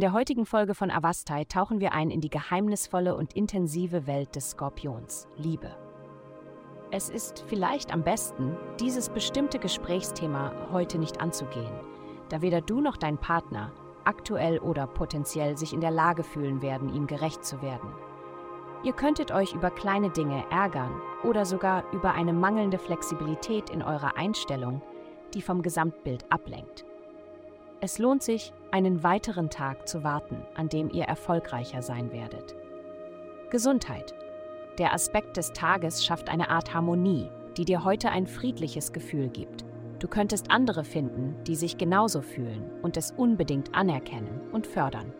der heutigen Folge von Avastai tauchen wir ein in die geheimnisvolle und intensive Welt des Skorpions, Liebe. Es ist vielleicht am besten, dieses bestimmte Gesprächsthema heute nicht anzugehen, da weder du noch dein Partner aktuell oder potenziell sich in der Lage fühlen werden, ihm gerecht zu werden. Ihr könntet euch über kleine Dinge ärgern oder sogar über eine mangelnde Flexibilität in eurer Einstellung, die vom Gesamtbild ablenkt. Es lohnt sich, einen weiteren Tag zu warten, an dem ihr erfolgreicher sein werdet. Gesundheit. Der Aspekt des Tages schafft eine Art Harmonie, die dir heute ein friedliches Gefühl gibt. Du könntest andere finden, die sich genauso fühlen und es unbedingt anerkennen und fördern.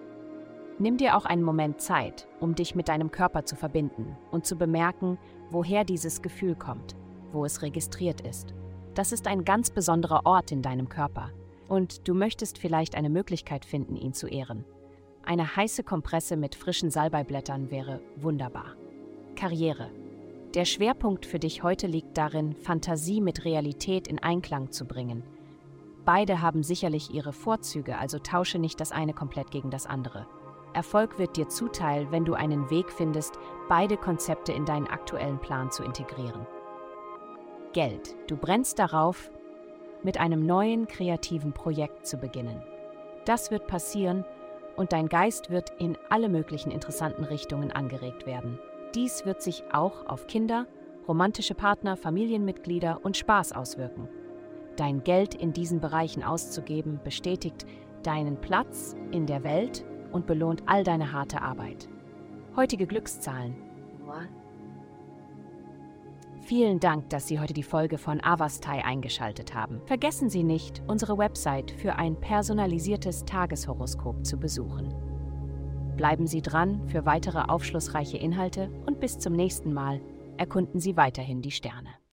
Nimm dir auch einen Moment Zeit, um dich mit deinem Körper zu verbinden und zu bemerken, woher dieses Gefühl kommt, wo es registriert ist. Das ist ein ganz besonderer Ort in deinem Körper und du möchtest vielleicht eine Möglichkeit finden, ihn zu ehren. Eine heiße Kompresse mit frischen Salbeiblättern wäre wunderbar. Karriere. Der Schwerpunkt für dich heute liegt darin, Fantasie mit Realität in Einklang zu bringen. Beide haben sicherlich ihre Vorzüge, also tausche nicht das eine komplett gegen das andere. Erfolg wird dir zuteil, wenn du einen Weg findest, beide Konzepte in deinen aktuellen Plan zu integrieren. Geld. Du brennst darauf, mit einem neuen kreativen Projekt zu beginnen. Das wird passieren und dein Geist wird in alle möglichen interessanten Richtungen angeregt werden. Dies wird sich auch auf Kinder, romantische Partner, Familienmitglieder und Spaß auswirken. Dein Geld in diesen Bereichen auszugeben bestätigt deinen Platz in der Welt und belohnt all deine harte Arbeit. Heutige Glückszahlen. Vielen Dank, dass Sie heute die Folge von Avastai eingeschaltet haben. Vergessen Sie nicht, unsere Website für ein personalisiertes Tageshoroskop zu besuchen. Bleiben Sie dran für weitere aufschlussreiche Inhalte und bis zum nächsten Mal erkunden Sie weiterhin die Sterne.